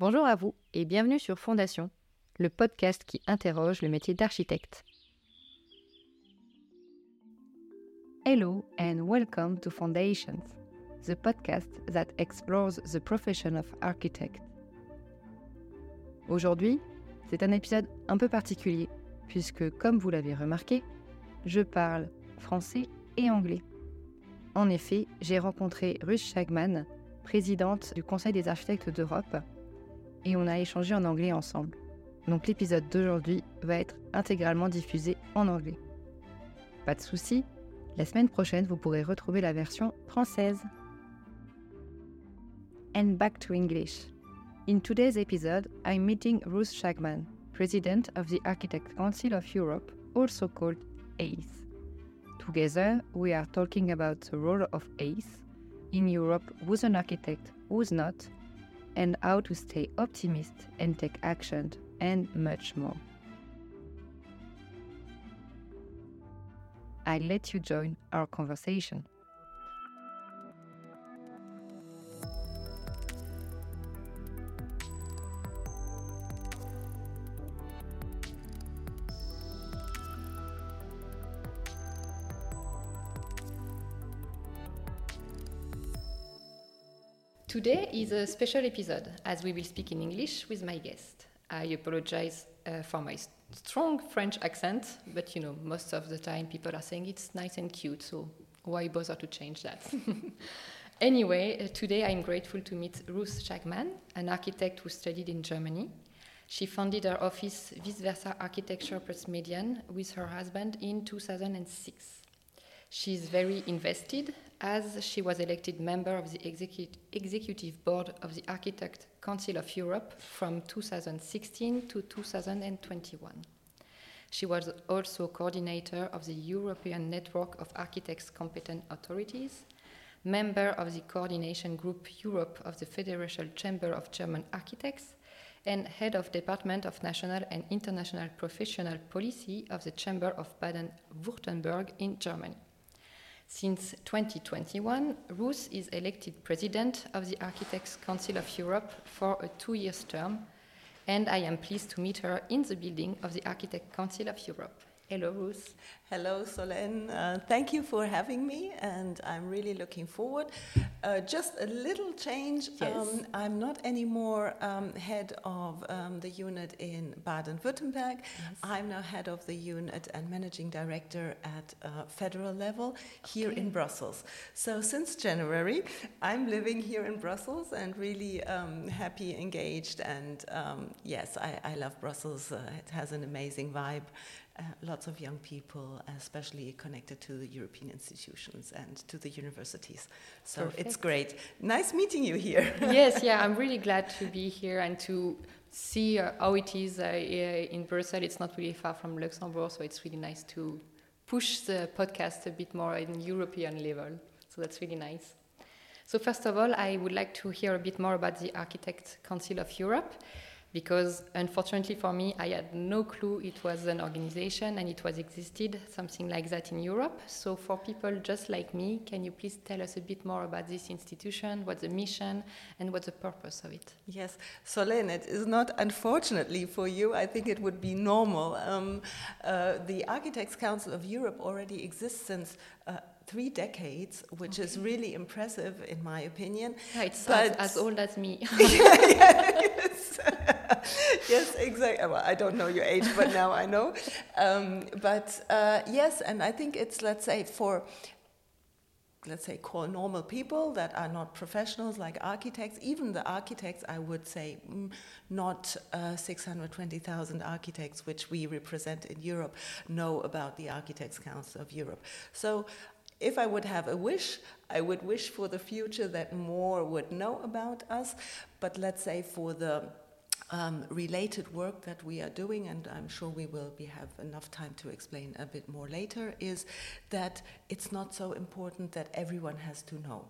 Bonjour à vous et bienvenue sur Fondation, le podcast qui interroge le métier d'architecte. Hello and welcome to Foundations, the podcast that explores the profession of architect. Aujourd'hui, c'est un épisode un peu particulier, puisque, comme vous l'avez remarqué, je parle français et anglais. En effet, j'ai rencontré Ruth Schagman, présidente du Conseil des architectes d'Europe, et on a échangé en anglais ensemble. Donc l'épisode d'aujourd'hui va être intégralement diffusé en anglais. Pas de souci, la semaine prochaine vous pourrez retrouver la version française. And back to English. In today's episode, I'm meeting Ruth Schagman, President of the Architect Council of Europe, also called ACE. Together, we are talking about the role of ACE in Europe, who's an architect, who's not, and how to stay optimist and take action, and much more. I let you join our conversation. Today is a special episode as we will speak in English with my guest. I apologize uh, for my strong French accent, but you know, most of the time people are saying it's nice and cute, so why bother to change that? anyway, uh, today I'm grateful to meet Ruth Schagemann, an architect who studied in Germany. She founded her office Vice Versa Architecture Plus Median with her husband in 2006. She is very invested as she was elected member of the execu executive board of the Architect Council of Europe from 2016 to 2021. She was also coordinator of the European Network of Architects Competent Authorities, member of the coordination group Europe of the Federal Chamber of German Architects, and head of Department of National and International Professional Policy of the Chamber of Baden-Württemberg in Germany. Since 2021, Ruth is elected president of the Architects Council of Europe for a two years term, and I am pleased to meet her in the building of the Architect Council of Europe. Hello, Ruth. Hello, Solène. Uh, thank you for having me, and I'm really looking forward. Uh, just a little change. Yes. Um, I'm not anymore um, head of um, the unit in Baden Württemberg. Yes. I'm now head of the unit and managing director at uh, federal level here Okay. in Brussels. So, since January, I'm living here in Brussels and really um, happy, engaged, and um, yes, I, I love Brussels. Uh, it has an amazing vibe uh, lots of young people, especially connected to the European institutions and to the universities. So it's great. Nice meeting you here. yes, yeah, I'm really glad to be here and to see uh, how it is uh, uh, in Brussels. It's not really far from Luxembourg, so it's really nice to push the podcast a bit more in European level. So that's really nice. So first of all, I would like to hear a bit more about the Architect Council of Europe, because unfortunately for me, I had no clue it was an organization and it was existed something like that in Europe. So for people just like me, can you please tell us a bit more about this institution, what's the mission, and what's the purpose of it? Yes, Solène, it is not unfortunately for you. I think it would be normal. Um, uh, the Architects Council of Europe already exists since uh, three decades, which is really impressive in my opinion. Yeah, it's as, But- as old as me. yes. yes, exactly. Well, I don't know your age, but now I know. Um, but uh, yes, and I think it's, let's say, for let's say call normal people that are not professionals like architects even the architects i would say mm, not uh, 620000 architects which we represent in europe know about the architects council of europe so if I would have a wish, I would wish for the future that more would know about us. But let's say for the um, related work that we are doing, and I'm sure we will be, have enough time to explain a bit more later, is that it's not so important that everyone has to know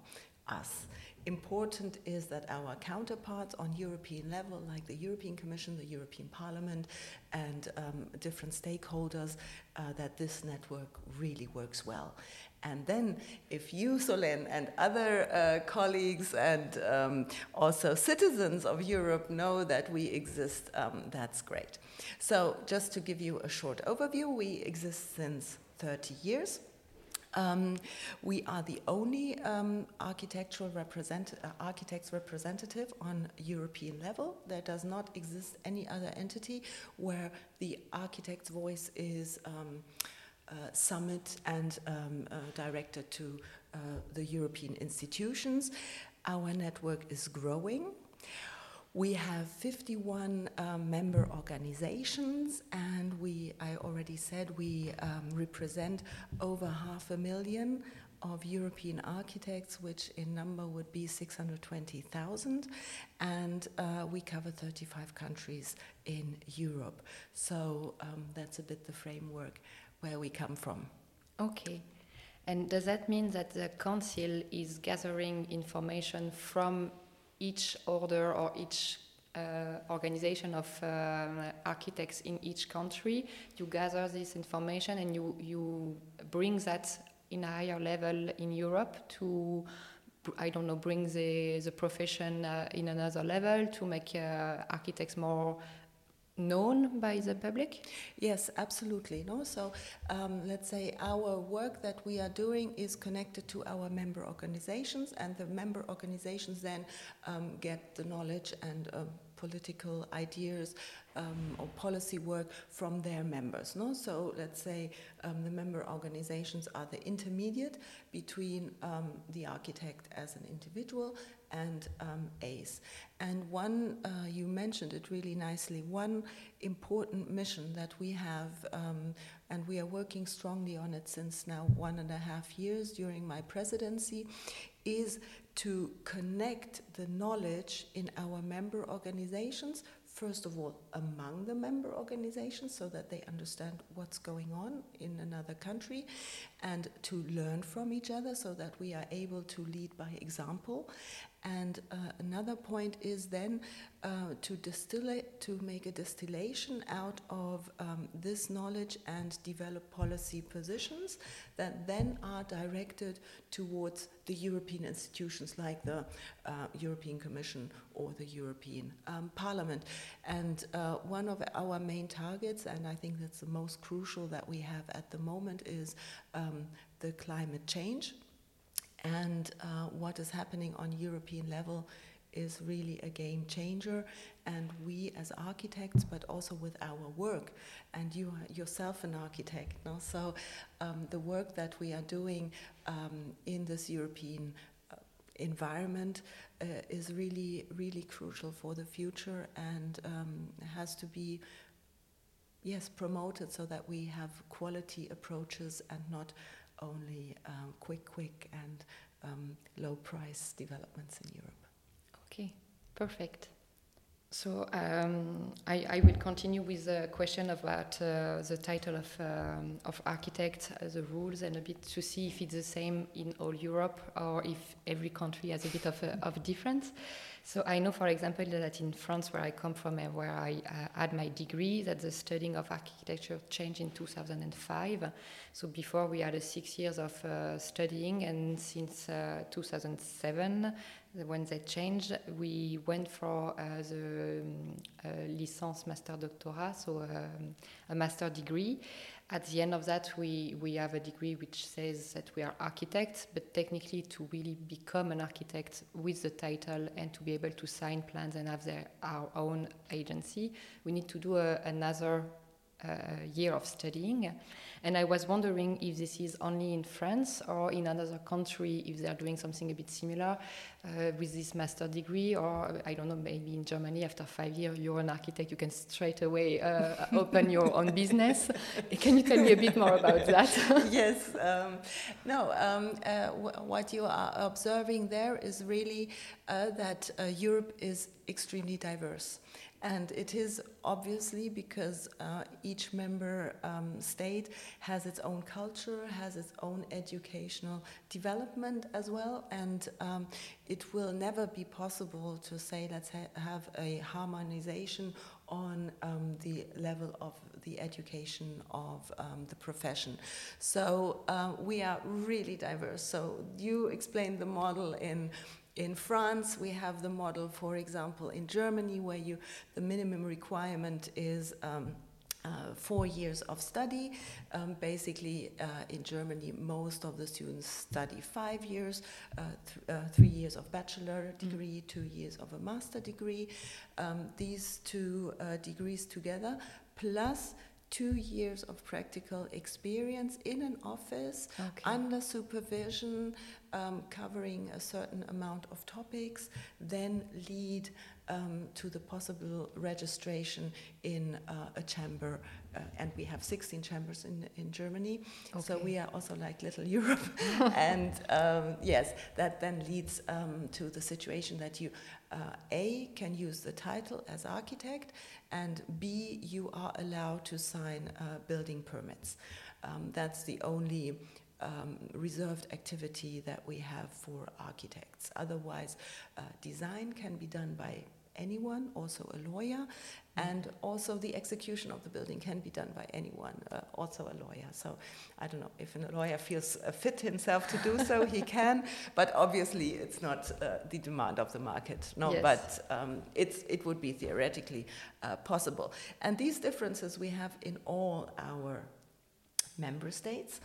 us. Important is that our counterparts on European level, like the European Commission, the European Parliament, and um, different stakeholders, uh, that this network really works well. And then, if you, Solène, and other uh, colleagues and um, also citizens of Europe know that we exist, um, that's great. So, just to give you a short overview, we exist since 30 years. Um, we are the only um, architectural represent uh, architects representative on European level. There does not exist any other entity where the architect's voice is um, uh, summit and um, uh, directed to uh, the European institutions. Our network is growing. We have 51 um, member organizations, and we, I already said, we um, represent over half a million of European architects, which in number would be 620,000, and uh, we cover 35 countries in Europe. So um, that's a bit the framework where we come from. Okay. And does that mean that the council is gathering information from each order or each uh, organization of um, architects in each country? You gather this information and you, you bring that in a higher level in Europe to I don't know, bring the, the profession uh, in another level to make uh, architects more known by the public? Yes, absolutely. No, so um, let's say our work that we are doing is connected to our member organizations, and the member organizations then um, get the knowledge and uh, political ideas um, or policy work from their members. No? So let's say um, the member organizations are the intermediate between um, the architect as an individual and um, ACE. And one, uh, you mentioned it really nicely, one important mission that we have, um, and we are working strongly on it since now one and a half years during my presidency, is to connect the knowledge in our member organizations first of all, among the member organizations so that they understand what's going on in another country and to learn from each other so that we are able to lead by example. And uh, another point is then uh, to distill to make a distillation out of um, this knowledge and develop policy positions that then are directed towards the European institutions like the uh, European Commission or the European um, Parliament. And uh, one of our main targets, and I think that's the most crucial that we have at the moment, is um, the climate change and uh, what is happening on European level is really a game changer. And we, as architects, but also with our work, and you yourself an architect, no? so um, the work that we are doing um, in this European uh, environment uh, is really, really crucial for the future and um, has to be, yes, promoted so that we have quality approaches and not only um, quick, quick price developments in Europe. Okay, perfect. So um, I, I, will continue with the question about uh, the title of, um, of architect, uh, the rules, and a bit to see if it's the same in all Europe or if every country has a bit of, a, of difference. So I know, for example, that in France, where I come from and where I uh, had my degree, that the studying of architecture changed in 2005. So before we had a six years of uh, studying, and since uh, 2007, when they changed, we went for uh, the um, uh, licence master doctorat, so um, a master degree. At the end of that, we, we have a degree which says that we are architects, but technically to really become an architect with the title and to be able to sign plans and have their, our own agency, we need to do a, another year of studying. And I was wondering if this is only in France or in another country, if they are doing something a bit similar uh, with this master degree, or I don't know, maybe in Germany after five years you're an architect, you can straight away uh, open your own business. Can you tell me a bit more about that? yes. Um, no, um, uh, what you are observing there is really uh, that uh, Europe is extremely diverse And it is obviously because uh, each member um, state has its own culture, has its own educational development as well, and um, it will never be possible to say let's ha have a harmonization on um, the level of the education of um, the profession. So uh, we are really diverse. So you explained the model in in France, we have the model, for example, in Germany, where you the minimum requirement is um, uh, four years of study. Um, basically, uh, in Germany, most of the students study five years, uh, th uh, three years of bachelor mm-hmm. degree, two years of a master degree. Um, these two uh, degrees together, plus two years of practical experience in an office okay. under supervision, um, covering a certain amount of topics, then lead um, to the possible registration in uh, a chamber. Uh, and we have 16 chambers in, in Germany. Okay. So we are also like little Europe. and um, yes, that then leads um, to the situation that you, uh, A, can use the title as architect, and B, you are allowed to sign uh, building permits. Um, that's the only um, reserved activity that we have for architects. Otherwise, uh, design can be done by anyone, also a lawyer. And also the execution of the building can be done by anyone, uh, also a lawyer. So I don't know if a lawyer feels uh, fit himself to do so, he can, but obviously it's not uh, the demand of the market. No, yes. but um, it's, it would be theoretically uh, possible. And these differences we have in all our member states.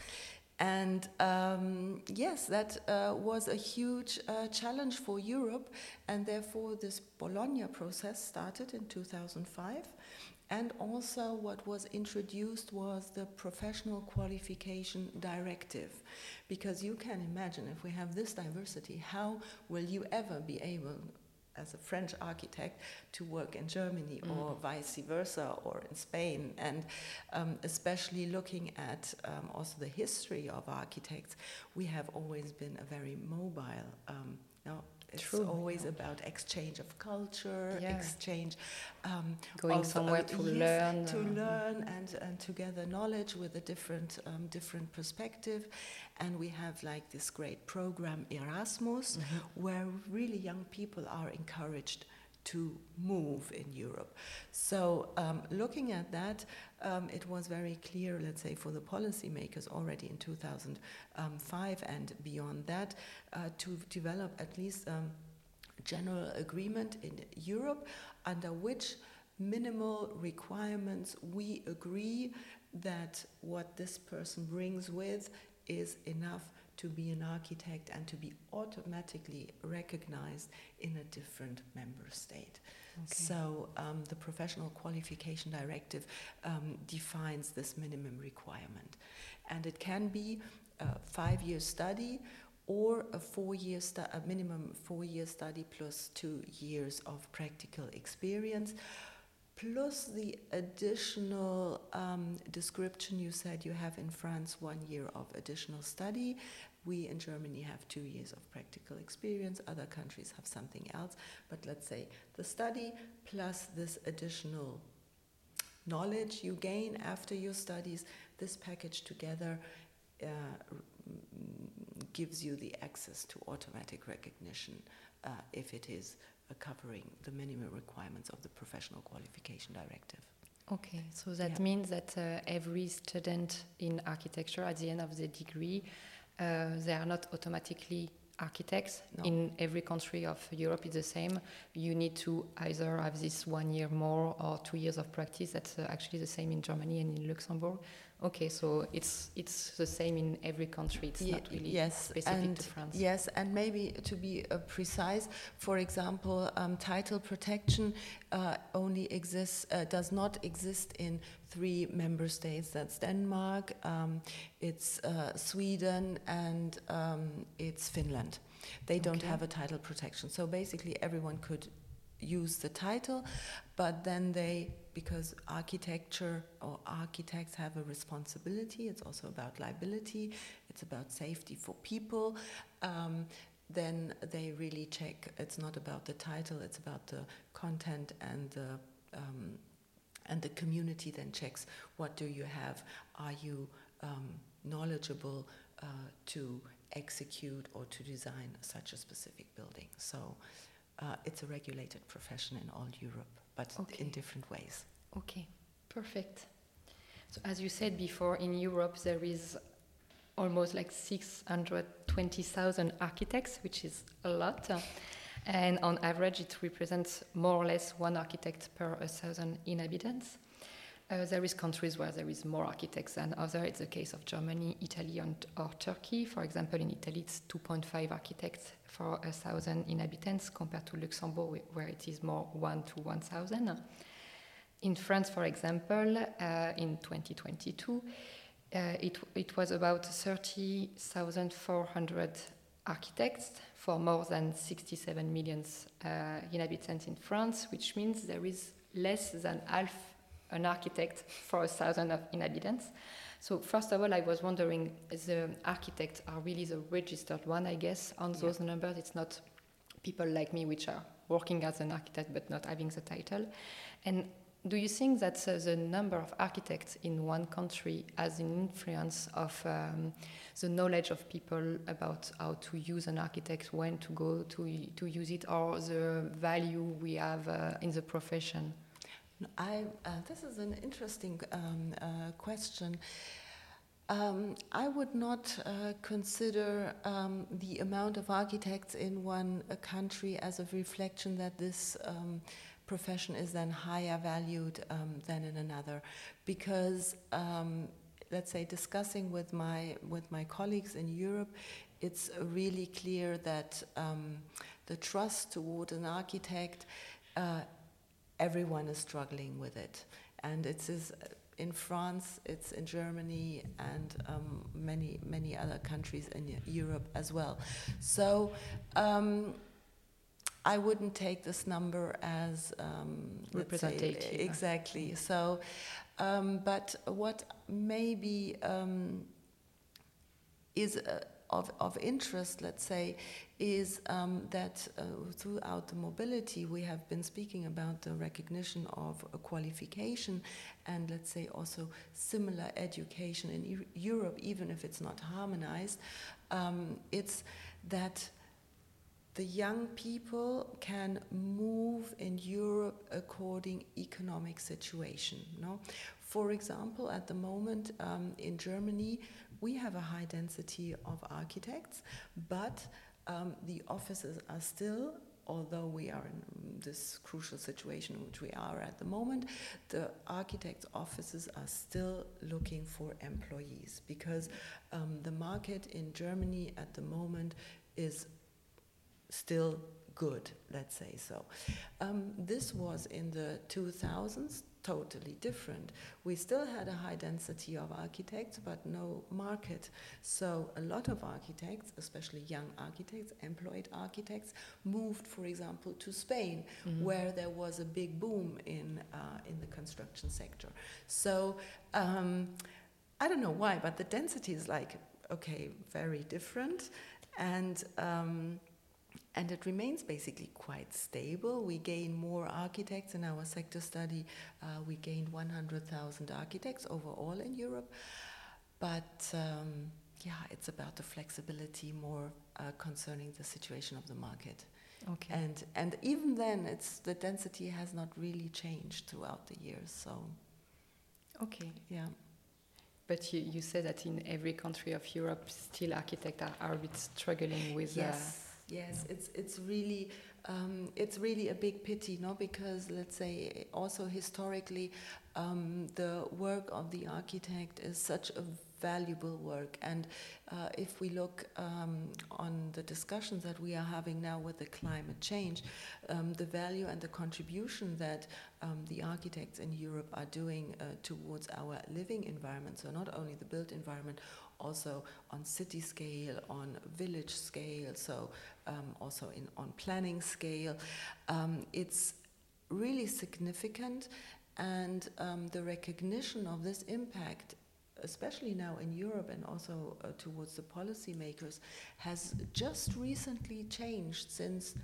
And um, yes, that uh, was a huge uh, challenge for Europe, and therefore this Bologna process started in 2005. And also, what was introduced was the Professional Qualification Directive. Because you can imagine, if we have this diversity, how will you ever be able as a French architect to work in Germany mm. or vice versa or in Spain. And um, especially looking at um, also the history of architects, we have always been a very mobile. Um, it's True, always yeah. about exchange of culture, yeah. exchange um, going of, somewhere uh, to yes, learn, to um, learn and and to gather knowledge with a different um, different perspective. And we have like this great program Erasmus, mm -hmm. where really young people are encouraged to move in Europe. So, um, looking at that, um, it was very clear, let's say, for the policymakers already in 2005 and beyond that, uh, to develop at least a general agreement in Europe under which minimal requirements we agree that what this person brings with is enough to be an architect and to be automatically recognized in a different member state. Okay. So um, the Professional Qualification Directive um, defines this minimum requirement. And it can be a five-year study or a four-year a minimum four-year study plus two years of practical experience plus the additional um, description you said you have in France one year of additional study. We in Germany have two years of practical experience, other countries have something else. But let's say the study plus this additional knowledge you gain after your studies, this package together uh, gives you the access to automatic recognition uh, if it is covering the minimum requirements of the Professional Qualification Directive. Okay, so that yeah. means that uh, every student in architecture at the end of the degree, uh, they are not automatically architects no. in every country of Europe it's the same. You need to either have this one year more or two years of practice. That's uh, actually the same in Germany and in Luxembourg. Okay, so it's it's the same in every country. It's not really yes, specific and to France. Yes, and maybe to be uh, precise, for example, um, title protection uh, only exists uh, does not exist in three member states. That's Denmark, um, it's uh, Sweden, and um, it's Finland. They don't have a title protection. So basically, everyone could use the title, but then they, because architecture or architects have a responsibility, it's also about liability, it's about safety for people. Um, then they really check it's not about the title, it's about the content and the um, and the community then checks what do you have are you um, knowledgeable uh, to execute or to design such a specific building so uh, it's a regulated profession in all Europe but Okay. in different ways Okay, perfect. So as you said before, in Europe there is almost like 620,000 architects, which is a lot. And on average, it represents more or less one architect per a thousand inhabitants. Uh, there is countries where there is more architects than other. It's the case of Germany, Italy, and, or Turkey. For example, in Italy, it's 2.5 architects for a thousand inhabitants, compared to Luxembourg, where it is more one to 1,000. In France, for example, uh, in 2022, uh, it, it was about 30,400 architects for more than 67 million uh, inhabitants in France, which means there is less than half an architect for a thousand of inhabitants. So first of all, I was wondering, the architects are really the registered one, I guess, on Yeah. those numbers. It's not people like me which are working as an architect but not having the title. And do you think that uh, the number of architects in one country has an influence of um, the knowledge of people about how to use an architect, when to go to, to use it, or the value we have uh, in the profession? I, uh, this is an interesting um, uh, question. Um, I would not uh, consider um, the amount of architects in one uh, country as a reflection that this um, profession is then higher valued um, than in another, because um, let's say discussing with my with my colleagues in Europe, it's really clear that the trust toward an architect. Everyone is struggling with it. And it is in France, it's in Germany, and um, many, many other countries in Europe as well. So um, I wouldn't take this number as um, let's say, Representative. exactly. So, um, but what maybe um, is uh, of, of interest, let's say, is um, that uh, throughout the mobility we have been speaking about the recognition of qualification and let's say also similar education in Eu- Europe, even if it's not harmonized. Um, it's that the young people can move in Europe according economic situation. No, for example, at the moment um, in Germany, we have a high density of architects, but um, the offices are still. Although we are in this crucial situation which we are at the moment, the architects' offices are still looking for employees because um, the market in Germany at the moment is still good, let's say so. Um, this was in the 2000s totally different. We still had a high density of architects, but no market. So a lot of architects, especially young architects, employed architects, moved, for example, to Spain, where there was a big boom in uh, in the construction sector. So. Um, I don't know why, but the density is like okay, very different, and um, and it remains basically quite stable. We gain more architects in our sector study. Uh, we gained 100,000 architects overall in Europe, but um, yeah, it's about the flexibility more uh, concerning the situation of the market. Okay. And and even then, it's the density has not really changed throughout the years. So okay. yeah. But you, you said that in every country of Europe, still architects are, are a bit struggling with. Yes, yes, it's it's really um, it's really a big pity, no? Because let's say also historically, um, the work of the architect is such a valuable work, and uh, if we look um, on the discussions that we are having now with the climate change, um, the value and the contribution that um, the architects in Europe are doing uh, towards our living environment, so not only the built environment, also on city scale, on village scale, so um, also in on planning scale. Um, it's really significant, and um, the recognition of this impact, especially now in Europe and also uh, towards the policymakers, has just recently changed since.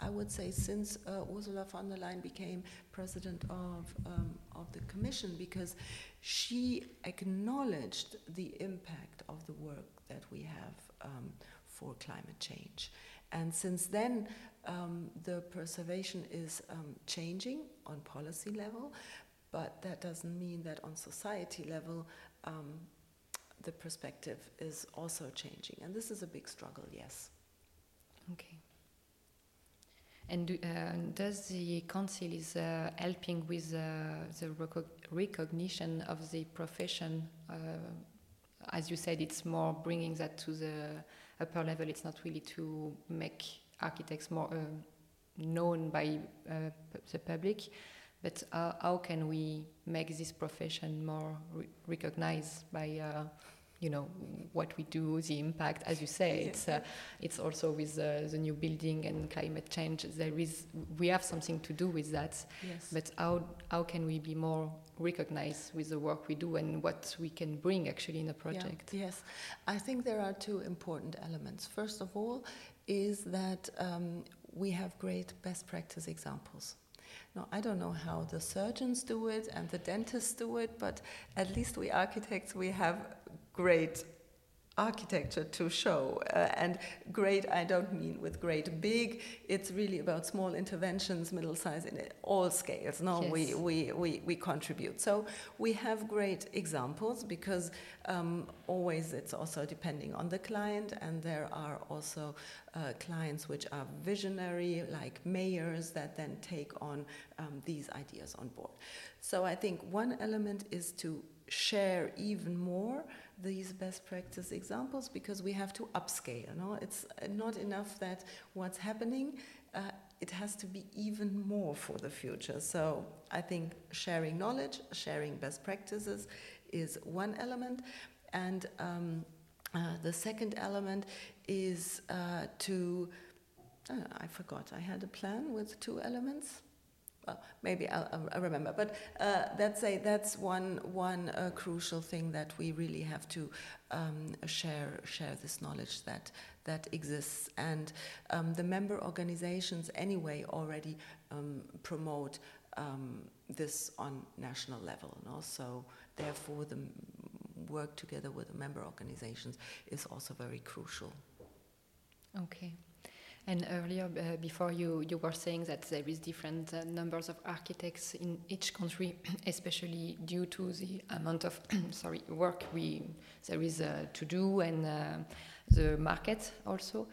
I would say, since uh, Ursula von der Leyen became president of, um, of the Commission, because she acknowledged the impact of the work that we have um, for climate change. And since then, um, the preservation is um, changing on policy level, but that doesn't mean that on society level, um, the perspective is also changing. And this is a big struggle, yes. Okay. And uh, does the council is uh, helping with uh, the recognition of the profession? Uh, as you said, it's more bringing that to the upper level. It's not really to make architects more uh, known by uh, the public, but how can we make this profession more re recognized by you know what we do, the impact. As you say, yeah. it's uh, it's also with uh, the new building and climate change. There is we have something to do with that. Yes. But how how can we be more recognized with the work we do and what we can bring actually in a project? Yeah. Yes, I think there are two important elements. First of all, is that um, we have great best practice examples. Now, I don't know how the surgeons do it and the dentists do it, but at least we architects, we have great architecture to show. Uh, and great, I don't mean with great big, it's really about small interventions, middle size, in all scales. No, yes. we, we, we, we contribute. So we have great examples because um, always it's also depending on the client, and there are also uh, clients which are visionary, like mayors, that then take on um, these ideas on board. So I think one element is to share even more these best practice examples because we have to upscale. Know? It's not enough that what's happening, uh, it has to be even more for the future. So I think sharing knowledge, sharing best practices is one element. And um, uh, the second element is uh, to, uh, I forgot, I had a plan with two elements well, maybe I'll, I'll, remember. But uh, that's a that's one one uh, crucial thing that we really have to um, share share this knowledge that that exists, and um, the member organizations anyway already um, promote um, this on national level. No? So therefore, the work together with the member organizations is also very crucial. Okay. And earlier, uh, before you, you were saying that there is different uh, numbers of architects in each country, especially due to the amount of sorry work we there is uh, to do and uh, the market also.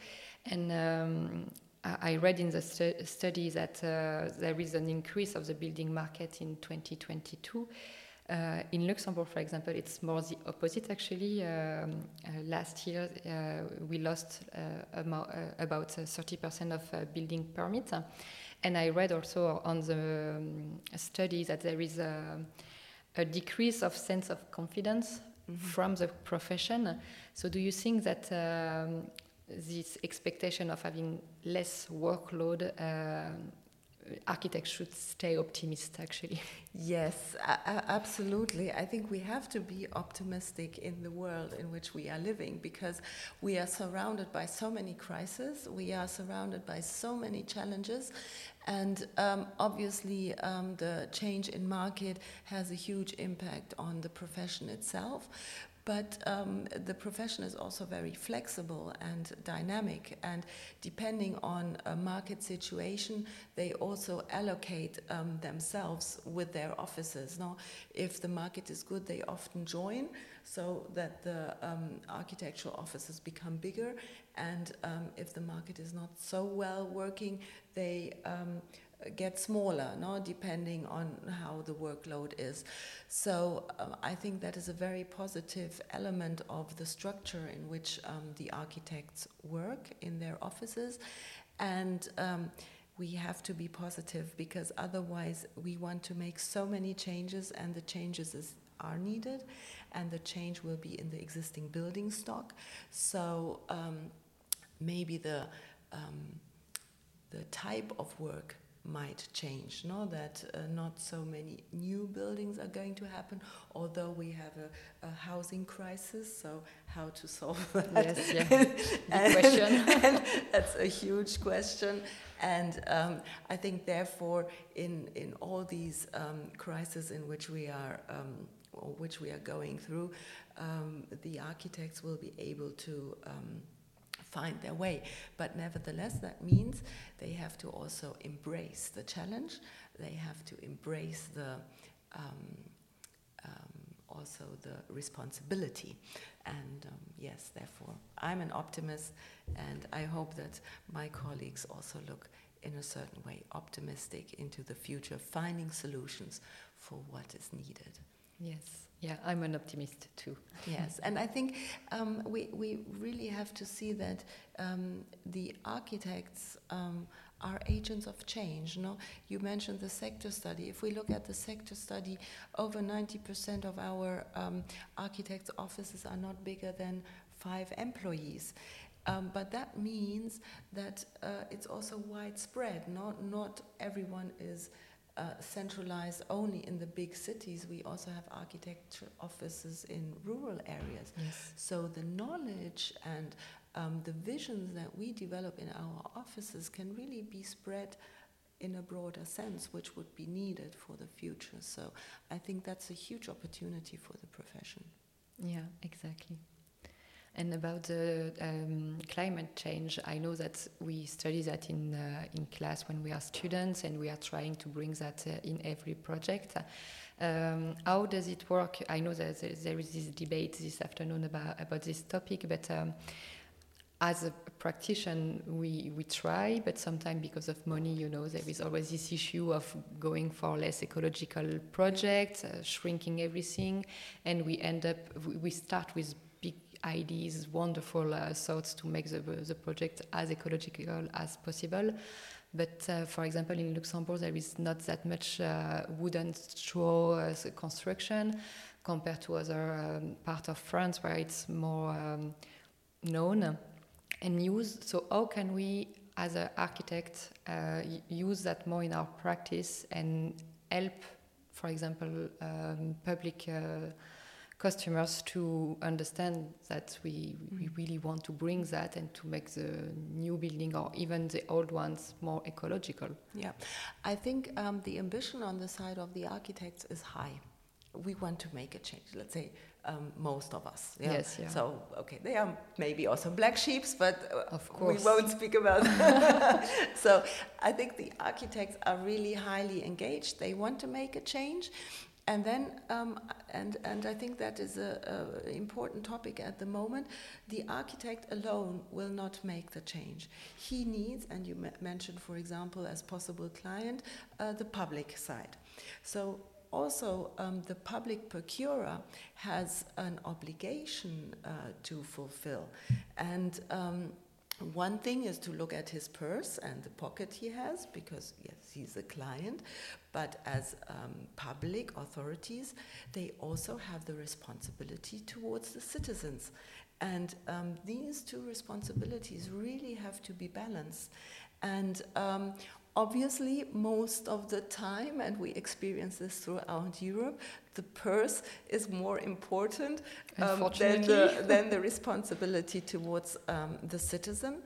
And um, I read in the stu study that uh, there is an increase of the building market in 2022. Uh, in Luxembourg, for example, it's more the opposite actually. Um, uh, last year, uh, we lost uh, uh, about 30% of building permits. And I read also on the um, study that there is a, a, decrease of sense of confidence mm -hmm. from the profession. So, do you think that um, this expectation of having less workload uh, architects should stay optimistic actually. Yes absolutely. I think we have to be optimistic in the world in which we are living because we are surrounded by so many crises we are surrounded by so many challenges and um, obviously um, the change in market has a huge impact on the profession itself but um, the profession is also very flexible and dynamic, and depending on a market situation, they also allocate um, themselves with their offices. Now, if the market is good, they often join so that the um, architectural offices become bigger, and um, if the market is not so well working, they um, get smaller, no, depending on how the workload is. So um, I think that is a very positive element of the structure in which um, the architects work in their offices, and. Um, we have to be positive because otherwise we want to make so many changes and the changes is, are needed and the change will be in the existing building stock so um, maybe the um, the type of work might change. No, that uh, not so many new buildings are going to happen, although we have a, a housing crisis. So how to solve that? Yes, yeah. and, question. and that's a huge question. And um, I think, therefore, in in all these um, crises in which we are. Um, or which we are going through, um, the architects will be able to um, find their way. But nevertheless, that means they have to also embrace the challenge. They have to embrace the um, um, also the responsibility. And um, yes, therefore, I'm an optimist, and I hope that my colleagues also look in a certain way optimistic into the future, finding solutions for what is needed. Yes. Yeah, I'm an optimist too. yes, and I think um, we, we really have to see that um, the architects um, are agents of change. No, you mentioned the sector study. If we look at the sector study, over 90% of our um, architects' offices are not bigger than five employees. Um, but that means that uh, it's also widespread. Not not everyone is uh, centralized only in the big cities. We also have architecture offices in rural areas. Yes. So the knowledge and um, the visions that we develop in our offices can really be spread in a broader sense, which would be needed for the future. So I think that's a huge opportunity for the profession. Yeah, exactly. And about the um, climate change, I know that we study that in, uh, in class when we are students, and we are trying to bring that uh, in every project. Um, how does it work? I know that there is this debate this afternoon about, about this topic, but um, as a practitioner, we, we try, but sometimes because of money, you know, there is always this issue of going for less ecological projects, uh, shrinking everything, and we end up, we start with ideas, wonderful uh, thoughts to make the, the project as ecological as possible. But uh, for example, in Luxembourg, there is not that much uh, wooden straw uh, construction compared to other um, part of France where it's more um, known and used. So how can we, as an architect, uh, use that more in our practice and help, for example, um, public uh, customers to understand that we, we mm. really want to bring that and to make the new building or even the old ones more ecological. Yeah, I think um, the ambition on the side of the architects is high. We want to make a change. Let's say um, most of us. Yeah? Yes, yeah. So okay, they are maybe also black sheeps, but uh, of course we won't speak about. so I think the architects are really highly engaged. They want to make a change, and then, um, and, and I think that is an important topic at the moment, the architect alone will not make the change. He needs, and you mentioned, for example, as possible client, uh, the public side. So also um, the public procurer has an obligation uh, to fulfill. And um, one thing is to look at his purse and the pocket he has, because yes, he's a client. But as um, public authorities, they also have the responsibility towards the citizens. And um, these two responsibilities really have to be balanced. And um, obviously, most of the time, and we experience this throughout Europe, the purse is more important um, than, the, than the responsibility towards um, the citizen.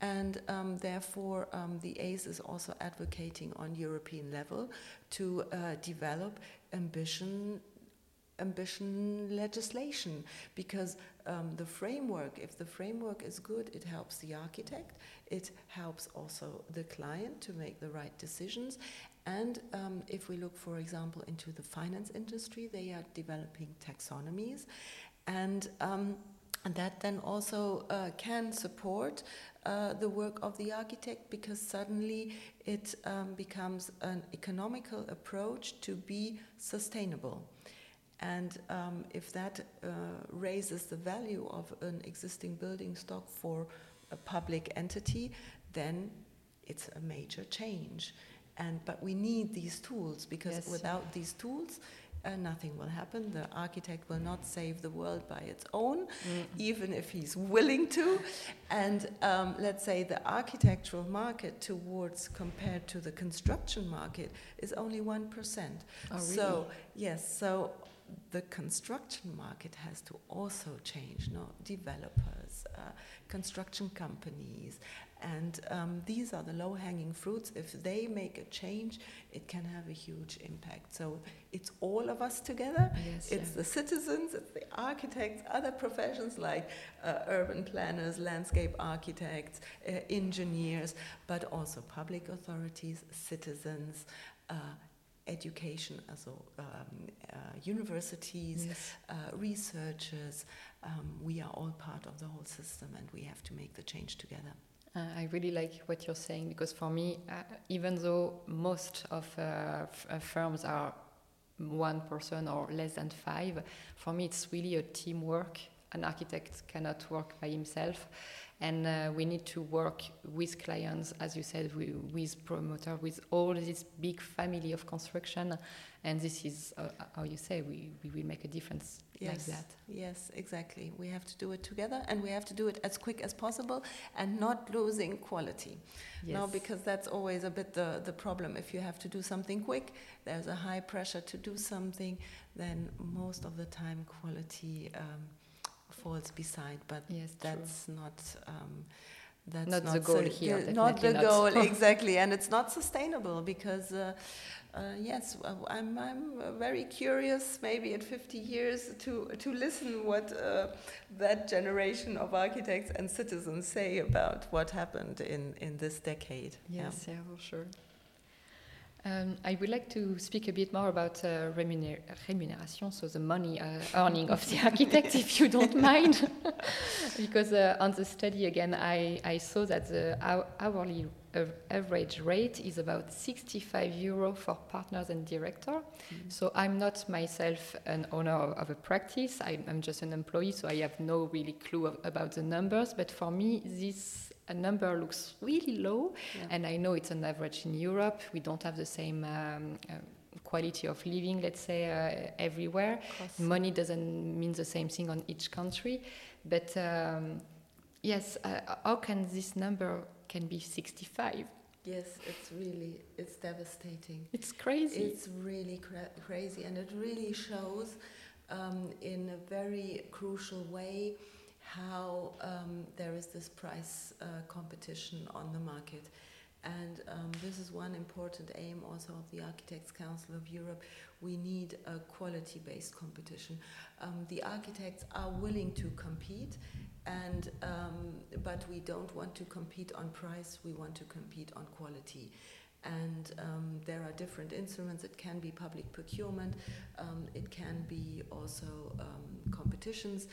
And um, therefore, um, the ACE is also advocating on European level to uh, develop ambition ambition legislation because um, the framework, if the framework is good, it helps the architect, it helps also the client to make the right decisions. And um, if we look, for example, into the finance industry, they are developing taxonomies. And um, that then also uh, can support uh, the work of the architect because suddenly it um, becomes an economical approach to be sustainable. And um, if that uh, raises the value of an existing building stock for a public entity, then it's a major change. And but we need these tools because yes. without these tools, uh, nothing will happen. The architect will not save the world by its own, mm. even if he's willing to. And um, let's say the architectural market towards compared to the construction market is only 1%. Oh, really? So, yes, so the construction market has to also change, no? developers, uh, construction companies, and um, these are the low hanging fruits. If they make a change, it can have a huge impact. So it's all of us together. Yes, it's yeah. the citizens, it's the architects, other professions like uh, urban planners, landscape architects, uh, engineers, but also public authorities, citizens. Uh, education, also um, uh, universities, yes. uh, researchers. Um, we are all part of the whole system and we have to make the change together. Uh, I really like what you're saying because for me, uh, even though most of uh, firms are one person or less than five, for me it's really a teamwork. An architect cannot work by himself and uh, we need to work with clients, as you said, we, with promoter, with all this big family of construction, and this is uh, how you say we, we will make a difference yes, like that. Yes, exactly. We have to do it together, and we have to do it as quick as possible, and not losing quality. Yes. No, because that's always a bit the the problem. If you have to do something quick, there's a high pressure to do something. Then most of the time, quality. Um, falls beside, but yes, that's true. not. Um, that's not, not the goal here. not the not. goal exactly, and it's not sustainable because. Uh, uh, yes, I'm, I'm very curious, maybe in 50 years, to, to listen what uh, that generation of architects and citizens say about what happened in, in this decade. Yes, yeah, yeah for sure. Um, I would like to speak a bit more about uh, remuner remuneration, so the money uh, earning of the architect, if you don't mind. because uh, on the study, again, I, I saw that the hourly average rate is about 65 euro for partners and director. Mm -hmm. So I'm not myself an owner of, of a practice. I, am just an employee, so I have no really clue of, about the numbers. But for me, this a number looks really low, yeah. and I know it's an average in Europe. We don't have the same um, uh, quality of living, let's say, uh, everywhere. Money doesn't mean the same thing on each country, but um, yes, uh, how can this number can be 65? Yes, it's really it's devastating. It's crazy. It's really cra crazy, and it really shows um, in a very crucial way how um, there is this price uh, competition on the market. And um, this is one important aim also of the Architects Council of Europe. We need a quality based competition. Um, the architects are willing to compete, and, um, but we don't want to compete on price, we want to compete on quality. And um, there are different instruments. It can be public procurement, um, it can be also competitions.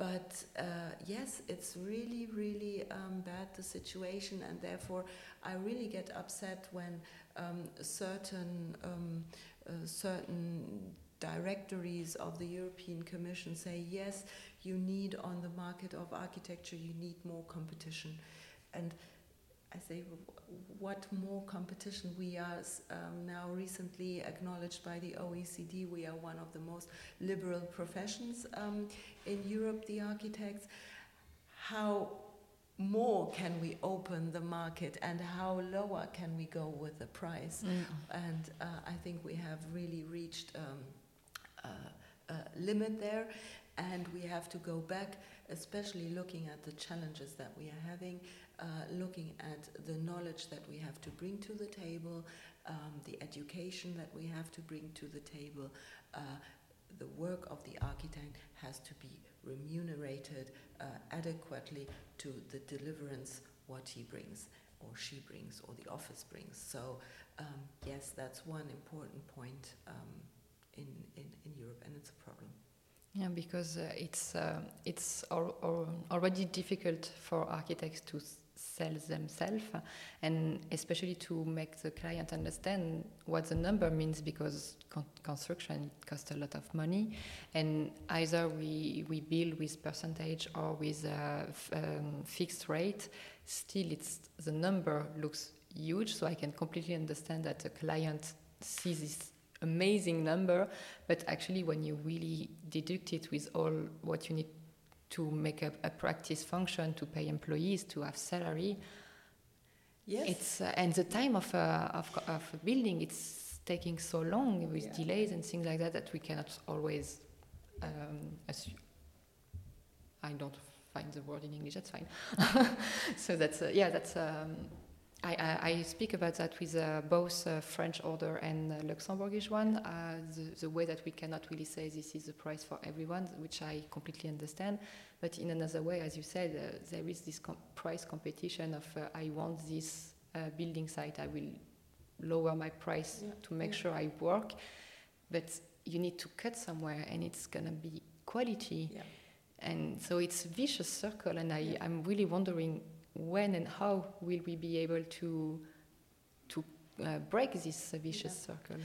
But uh, yes, it's really, really um, bad the situation, and therefore I really get upset when um, certain um, uh, certain directories of the European Commission say yes, you need on the market of architecture, you need more competition, and I say, what more competition? We are um, now recently acknowledged by the OECD. We are one of the most liberal professions um, in Europe, the architects. How more can we open the market and how lower can we go with the price? Mm. And uh, I think we have really reached um, a, a limit there and we have to go back, especially looking at the challenges that we are having uh, looking at the knowledge that we have to bring to the table, um, the education that we have to bring to the table. Uh, the work of the architect has to be remunerated uh, adequately to the deliverance what he brings or she brings or the office brings. So um, yes, that's one important point um, in, in, in Europe and it's a problem. Yeah, because uh, it's uh, it's al al already difficult for architects to sell themselves and especially to make the client understand what the number means because con construction costs a lot of money and either we, we bill with percentage or with a um, fixed rate still it's the number looks huge so I can completely understand that the client sees this amazing number, but actually, when you really deduct it with all what you need to make a, a practice function, to pay employees, to have salary, Yes. it's uh, and the time of a, of, of a building, it's taking so long with Yeah. delays and things like that that we cannot always. Um, assu- I don't find the word in English. That's fine. so that's uh, yeah. That's um, I, I, I speak about that with uh, both uh, French order and uh, Luxembourgish one. Uh, the, the way that we cannot really say this is the price for everyone, which I completely understand. But in another way, as you said, uh, there is this com- price competition of uh, I want this uh, building site, I will lower my price Yeah, to make yeah. sure I work. But you need to cut somewhere, and it's gonna be quality. Yeah. And so it's a vicious circle, and I. I'm really wondering when and how will we be able to to uh, break this uh, vicious circle?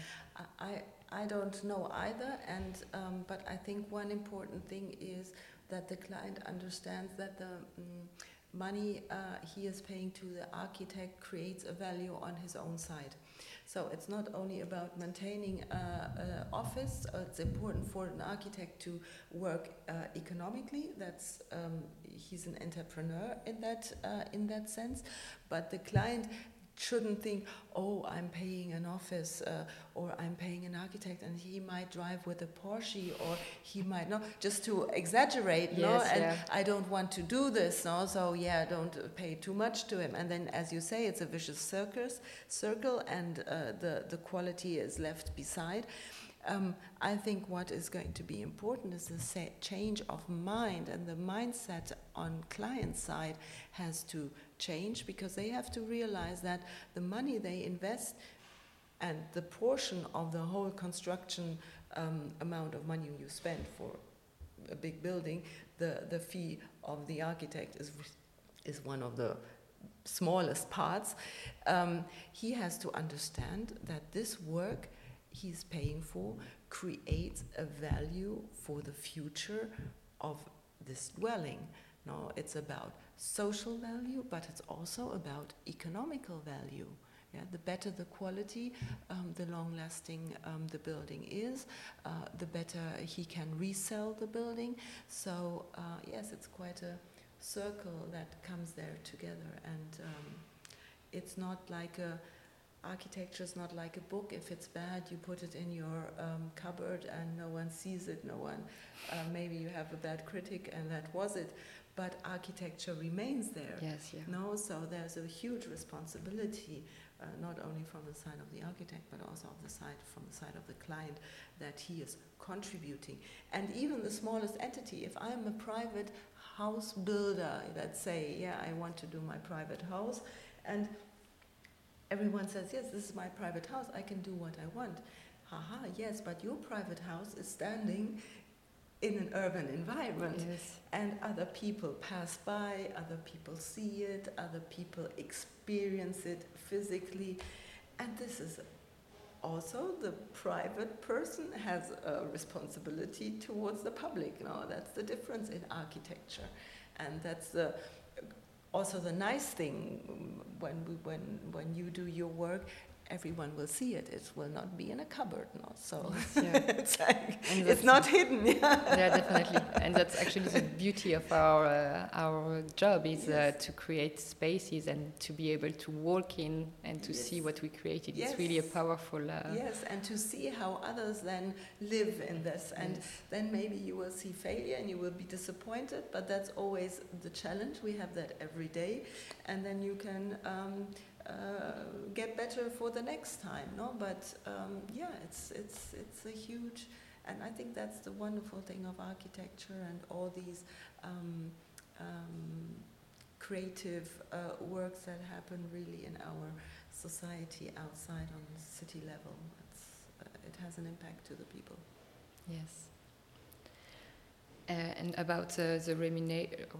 I, I don't know either, and um, but I think one important thing is that the client understands that the mm, money uh, he is paying to the architect creates a value on his own side. So it's not only about maintaining an office. Uh, it's important for an architect to work uh, economically. That's um, he's an entrepreneur in that uh, in that sense. But the client shouldn't think, oh, I'm paying an office uh, or I'm paying an architect and he might drive with a Porsche or he might not, just to exaggerate, no? Yes, And yeah. I don't want to do this, no? So yeah, don't pay too much to him. And then, as you say, it's a vicious circus, circle and uh, the, the quality is left beside. Um, I think what is going to be important is the change of mind, and the mindset on client side has to change because they have to realize that the money they invest and the portion of the whole construction um, amount of money you spend for a big building, the, the fee of the architect is, is one of the smallest parts. Um, he has to understand that this work he's paying for creates a value for the future of this dwelling. No, it's about social value, but it's also about economical value. Yeah, the better the quality, um, the long lasting um, the building is, uh, the better he can resell the building. So, uh, yes, it's quite a circle that comes there together. And um, it's not like a architecture is not like a book. If it's bad, you put it in your um, cupboard and no one sees it. No one, uh, maybe you have a bad critic and that was it. But architecture remains there. Yes, yeah. No, so there's a huge responsibility, uh, not only from the side of the architect, but also of the side from the side of the client, that he is contributing. And even the smallest entity, if I'm a private house builder, let's say, yeah, I want to do my private house, and everyone says, yes, this is my private house, I can do what I want. Haha, yes, but your private house is standing in an urban environment Yes. and other people pass by, other people see it, other people experience it physically, and this is also the private person has a responsibility towards the public. No, that's the difference in architecture, and that's the also the nice thing when we, when when you do your work. Everyone will see it. It will not be in a cupboard, no. So Yes, yeah. it's like it's not hidden. Yeah. yeah, definitely. And that's actually the beauty of our uh, our job is uh, to create spaces and to be able to walk in and to see what we created. It's really a powerful. Uh, yes, and to see how others then live in this. And yes. then maybe you will see failure and you will be disappointed, but that's always the challenge. We have that every day. And then you can um, uh, get better for the next time, no? But um, yeah, it's, it's, it's a huge, and I think that's the wonderful thing of architecture and all these um, um, creative uh, works that happen really in our society outside on city level. Uh, it has an impact to the people. Yes. Uh, and about uh, the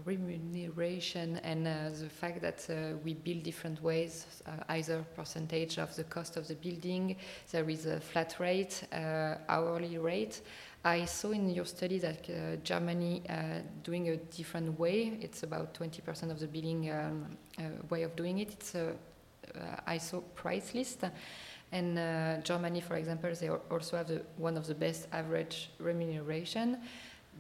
remuneration and uh, the fact that uh, we build different ways, uh, either percentage of the cost of the building, there is a flat rate, uh, hourly rate. I saw in your study that Germany doing a different way. It's about 20% of the building um, way of doing it. It's a, I saw price list. And Germany, for example, they also have the, one of the best average remuneration.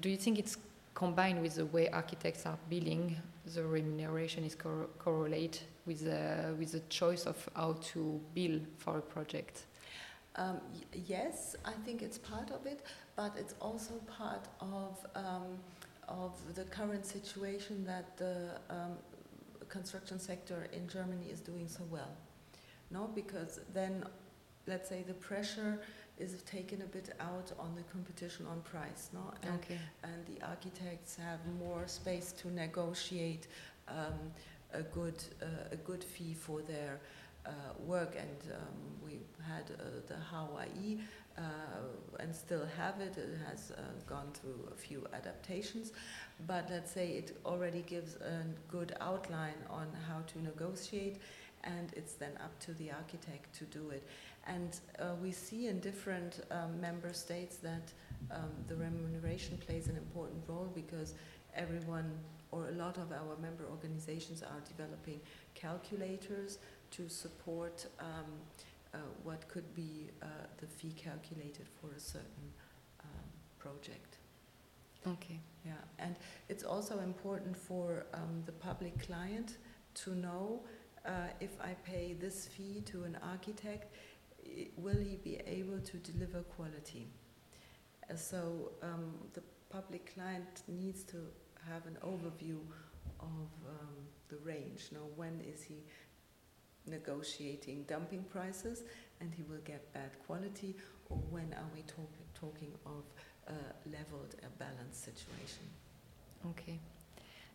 Do you think it's combined with the way architects are billing, the remuneration is cor correlate with, uh, with the choice of how to bill for a project? Um, yes, I think it's part of it, but it's also part of um, of the current situation that the um, construction sector in Germany is doing so well. No, because then, let's say the pressure is taken a bit out on the competition on price. No, and, okay. and the architects have more space to negotiate um, a good uh, a good fee for their uh, work, and um, we had uh, the HOAI uh, and still have it. It has uh, gone through a few adaptations, but let's say it already gives a good outline on how to negotiate, and it's then up to the architect to do it. And uh, we see in different um, member states that um, the remuneration plays an important role because everyone or a lot of our member organizations are developing calculators to support um, uh, what could be uh, the fee calculated for a certain um, project. Okay. Yeah, and it's also important for um, the public client to know uh, if I pay this fee to an architect, will he be able to deliver quality? Uh, so um, the public client needs to have an overview of um, the range. Now, when is he negotiating dumping prices and he will get bad quality, or when are we talk, talking of a leveled, a balanced situation? Okay.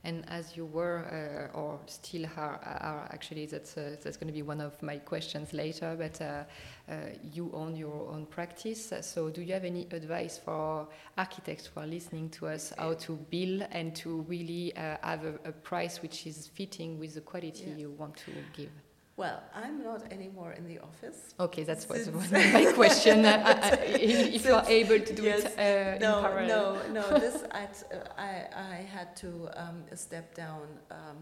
And as you were, uh, or still are, are actually, that's, uh, that's going to be one of my questions later, but uh, uh, you own your own practice. So, do you have any advice for architects who are listening to us how to bill and to really uh, have a, a, price which is fitting with the quality yeah. you want to give? Well, I'm not anymore in the office. Okay, that's was my question. uh, if you are able to do yes, it uh, no, in parallel. No, no, this at, uh, I, I had to um, step down um,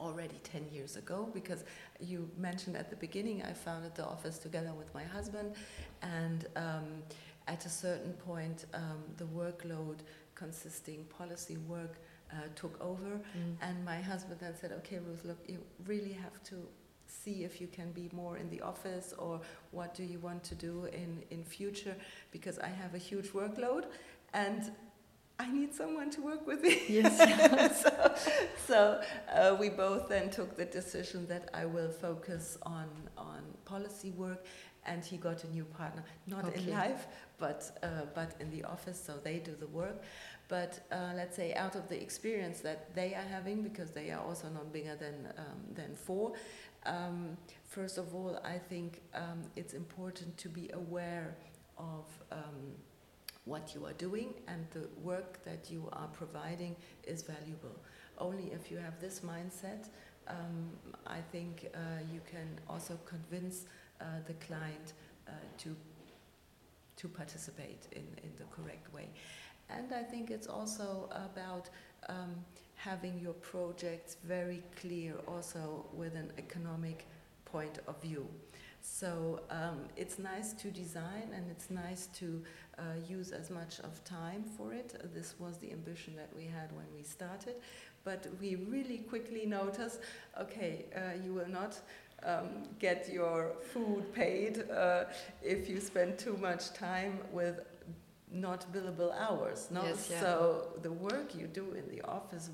already 10 years ago because you mentioned at the beginning I founded the office together with my husband and um, at a certain point um, the workload consisting policy work uh, took over mm. and my husband then said okay Ruth look you really have to see if you can be more in the office or what do you want to do in, in future because I have a huge workload and I need someone to work with me. Yes. so so uh, we both then took the decision that I will focus on, on policy work and he got a new partner, not okay. in life, but, uh, but in the office, so they do the work. But uh, let's say out of the experience that they are having, because they are also not bigger than, um, than four, um, first of all, I think um, it's important to be aware of um, what you are doing and the work that you are providing is valuable. Only if you have this mindset, um, I think uh, you can also convince uh, the client uh, to to participate in, in the correct way. And I think it's also about um, having your projects very clear also with an economic point of view. So um, it's nice to design and it's nice to uh, use as much of time for it. This was the ambition that we had when we started. But we really quickly noticed okay, uh, you will not um, get your food paid uh, if you spend too much time with not billable hours. No? Yes, yeah. So the work you do in the office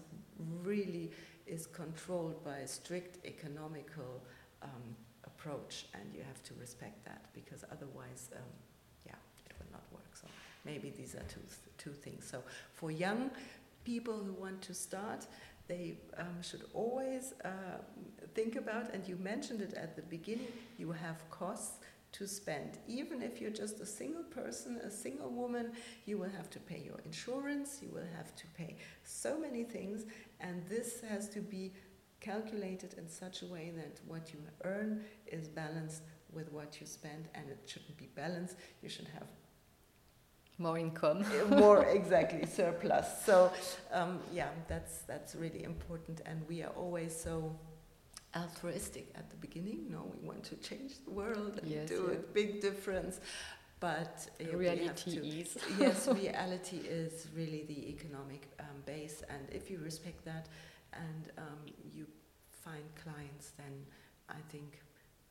really is controlled by a strict economical um, approach, and you have to respect that because otherwise, um, yeah, it will not work. So maybe these are two two things. So for young people who want to start, they um, should always uh, think about, and you mentioned it at the beginning, you have costs to spend. Even if you're just a single person, a single woman, you will have to pay your insurance, you will have to pay so many things, and this has to be calculated in such a way that what you earn is balanced with what you spend, and it shouldn't be balanced. You should have more income. more exactly surplus. So um, yeah, that's that's really important, and we are always so altruistic at the beginning. No, we want to change the world and Yes, do yeah. a big difference. But Reality to- is. yes, reality is really the economic um, base, and if you respect that and um, you find clients, then I think,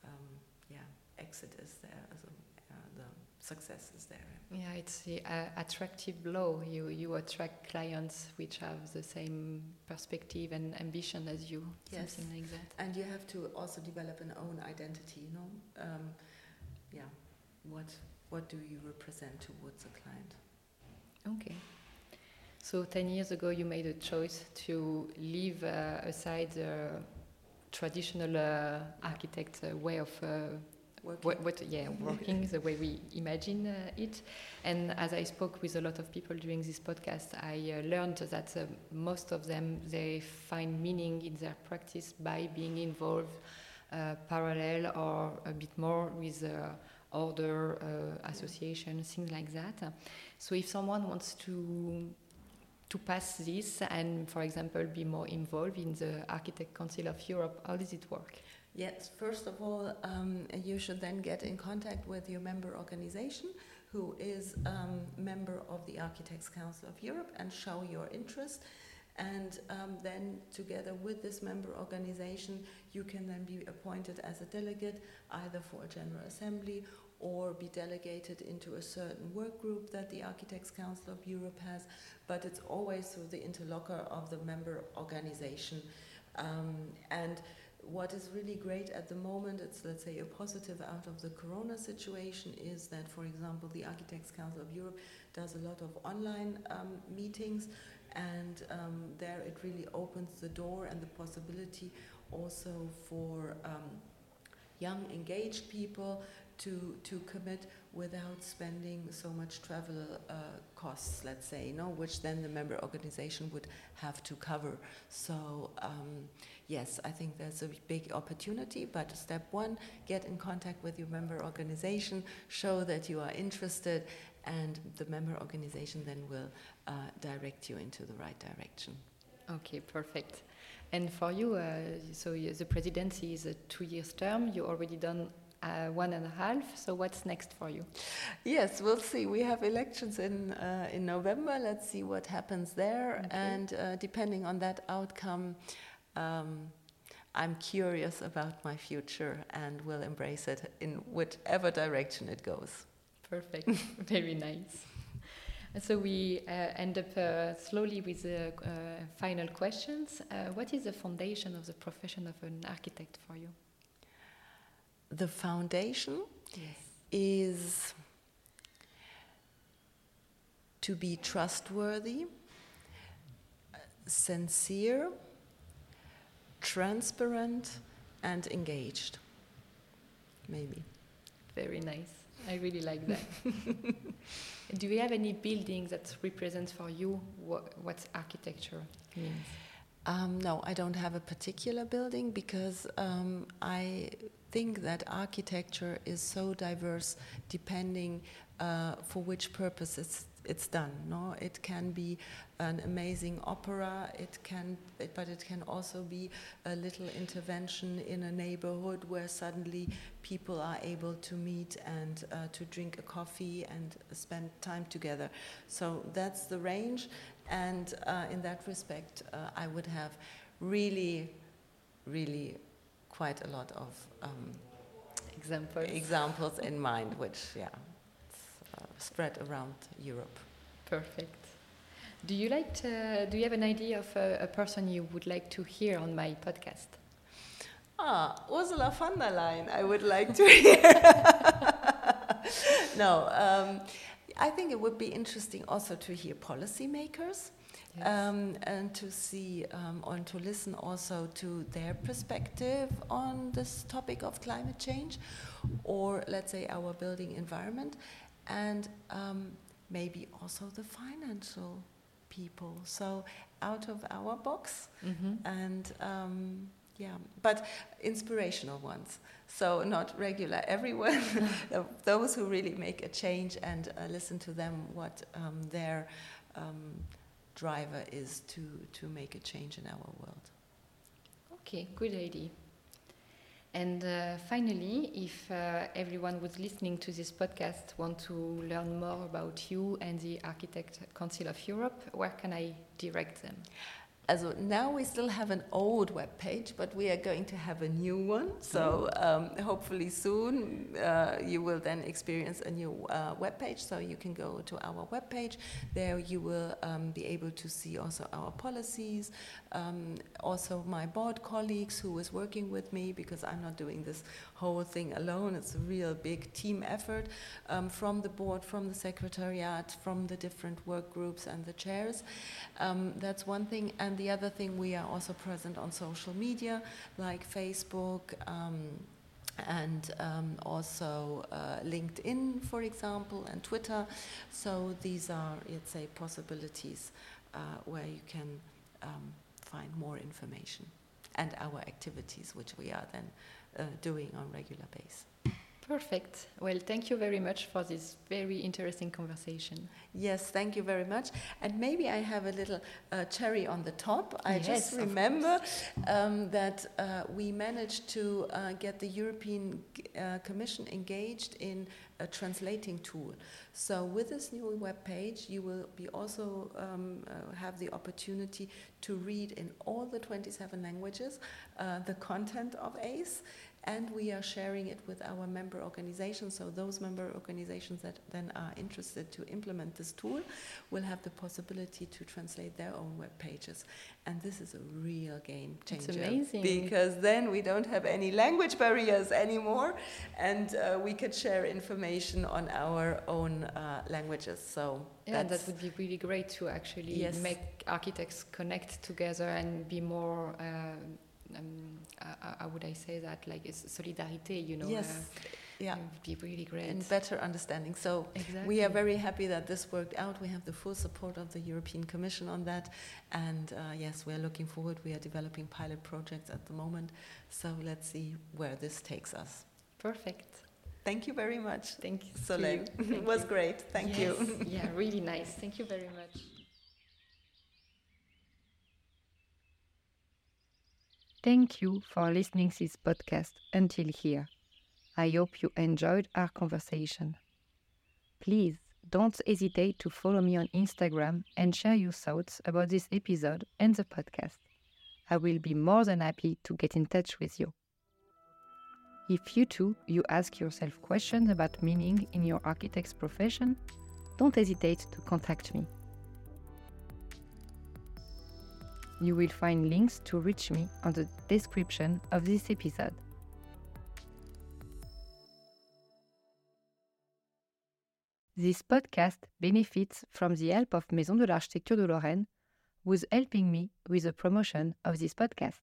um, yeah, exit is there, as a, uh, the success is there. Yeah, it's the uh, attractive law. You you attract clients which have the same perspective and ambition as you, Yes. something like that. And you have to also develop an own identity, you know? Um, yeah, what what do you represent towards a client? Okay. So ten years ago, you made a choice to leave uh, aside the traditional uh, architect uh, way of. Uh, Working. what, what yeah working the way we imagine uh, it and as i spoke with a lot of people during this podcast i uh, learned that uh, most of them they find meaning in their practice by being involved uh, parallel or a bit more with other uh, associations things like that so if someone wants to to pass this and for example be more involved in the architect council of europe how does it work Yes, first of all, um, you should then get in contact with your member organization, who is um, member of the Architects Council of Europe, and show your interest. And um, then, together with this member organization, you can then be appointed as a delegate, either for a General Assembly or be delegated into a certain work group that the Architects Council of Europe has. But it's always through the interlocutor of the member organization. Um, and what is really great at the moment, it's let's say a positive out of the corona situation, is that, for example, the Architects Council of Europe does a lot of online um, meetings, and um, there it really opens the door and the possibility also for um, young, engaged people to to commit without spending so much travel uh, costs, let's say, no, which then the member organization would have to cover. So. Um, yes, I think there's a big opportunity, but step one, get in contact with your member organization, show that you are interested, and the member organization then will uh, direct you into the right direction. Okay, perfect. And for you, uh, so the presidency is a two years term. You already done uh, one and a half. So what's next for you? Yes, we'll see. We have elections in uh, in November. Let's see what happens there, Okay. and uh, depending on that outcome. Um, I'm curious about my future and will embrace it in whichever direction it goes. Perfect. Very nice. And so we uh, end up uh, slowly with the uh, final questions. Uh, what is the foundation of the profession of an architect for you? The foundation Yes. is to be trustworthy, sincere, transparent, and engaged. Maybe. Very nice. I really like that. Do you have any building that represents for you what, what architecture means? Um, no, I don't have a particular building because um, I think that architecture is so diverse depending uh, for which purpose it's, it's done. No, it can be an amazing opera. It can, but it can also be a little intervention in a neighborhood where suddenly people are able to meet and uh, to drink a coffee and spend time together. So that's the range, and uh, in that respect, uh, I would have really, really quite a lot of um, Examples. examples in mind, which yeah, spread around Europe. Perfect. Do you like? To, do you have an idea of a, a person you would like to hear on my podcast? Ah, Ursula von der Leyen, I would like to hear. no, um, I think it would be interesting also to hear policymakers. Yes. Um, and to see um, and to listen also to their perspective on this topic of climate change, or let's say our building environment, and um, maybe also the financial people. So out of our box, Mhm. and um, yeah, but inspirational ones. So not regular. Everyone, those who really make a change, and uh, listen to them what um, their um, driver is to to make a change in our world. Okay, good idea. And uh, finally, if uh, everyone who's listening to this podcast want to learn more about you and the Architect Council of Europe, where can I direct them? Now we still have an old web page, but we are going to have a new one. So um, hopefully soon uh, you will then experience a new uh, web page. So you can go to our web page. There you will um, be able to see also our policies, um, also my board colleagues who is working with me because I'm not doing this whole thing alone. It's a real big team effort um, from the board, from the secretariat, from the different work groups and the chairs. Um, that's one thing. And the other thing, we are also present on social media like Facebook um, and um, also uh, LinkedIn, for example, and Twitter. So these are, let's say, possibilities uh, where you can um, find more information and our activities, which we are then uh, doing on regular basis. Perfect. Well, thank you very much for this very interesting conversation. Yes, thank you very much. And maybe I have a little uh, cherry on the top. I Yes, just remember um, that uh, we managed to uh, get the European uh, Commission engaged in a translating tool. So with this new web page, you will be also um, uh, have the opportunity to read in all the 27 languages uh, the content of ACE and we are sharing it with our member organizations. So those member organizations that then are interested to implement this tool will have the possibility to translate their own web pages. And this is a real game It's changer. amazing. Because then we don't have any language barriers anymore, and uh, we could share information on our own uh, languages. So Yeah, that would be really great to actually Yes. make architects connect together and be more. Uh, um, how would I say that? Like it's solidarity, you know. yes, uh, yeah, It would be really great. and better understanding. So exactly. We are very happy that this worked out. We have the full support of the European Commission on that. And uh, yes, we are looking forward. We are developing pilot projects at the moment. So let's see where this takes us. perfect. Thank you very much, Thank you. Solène. you. It was you. great. Thank you. Yeah, really nice. Thank you very much. Thank you for listening to this podcast until here. I hope you enjoyed our conversation. Please don't hesitate to follow me on Instagram and share your thoughts about this episode and the podcast. I will be more than happy to get in touch with you. If you too you ask yourself questions about meaning in your architect's profession, don't hesitate to contact me. You will find links to reach me on the description of this episode. This podcast benefits from the help of Maison de l'Architecture de Lorraine, who's helping me with the promotion of this podcast.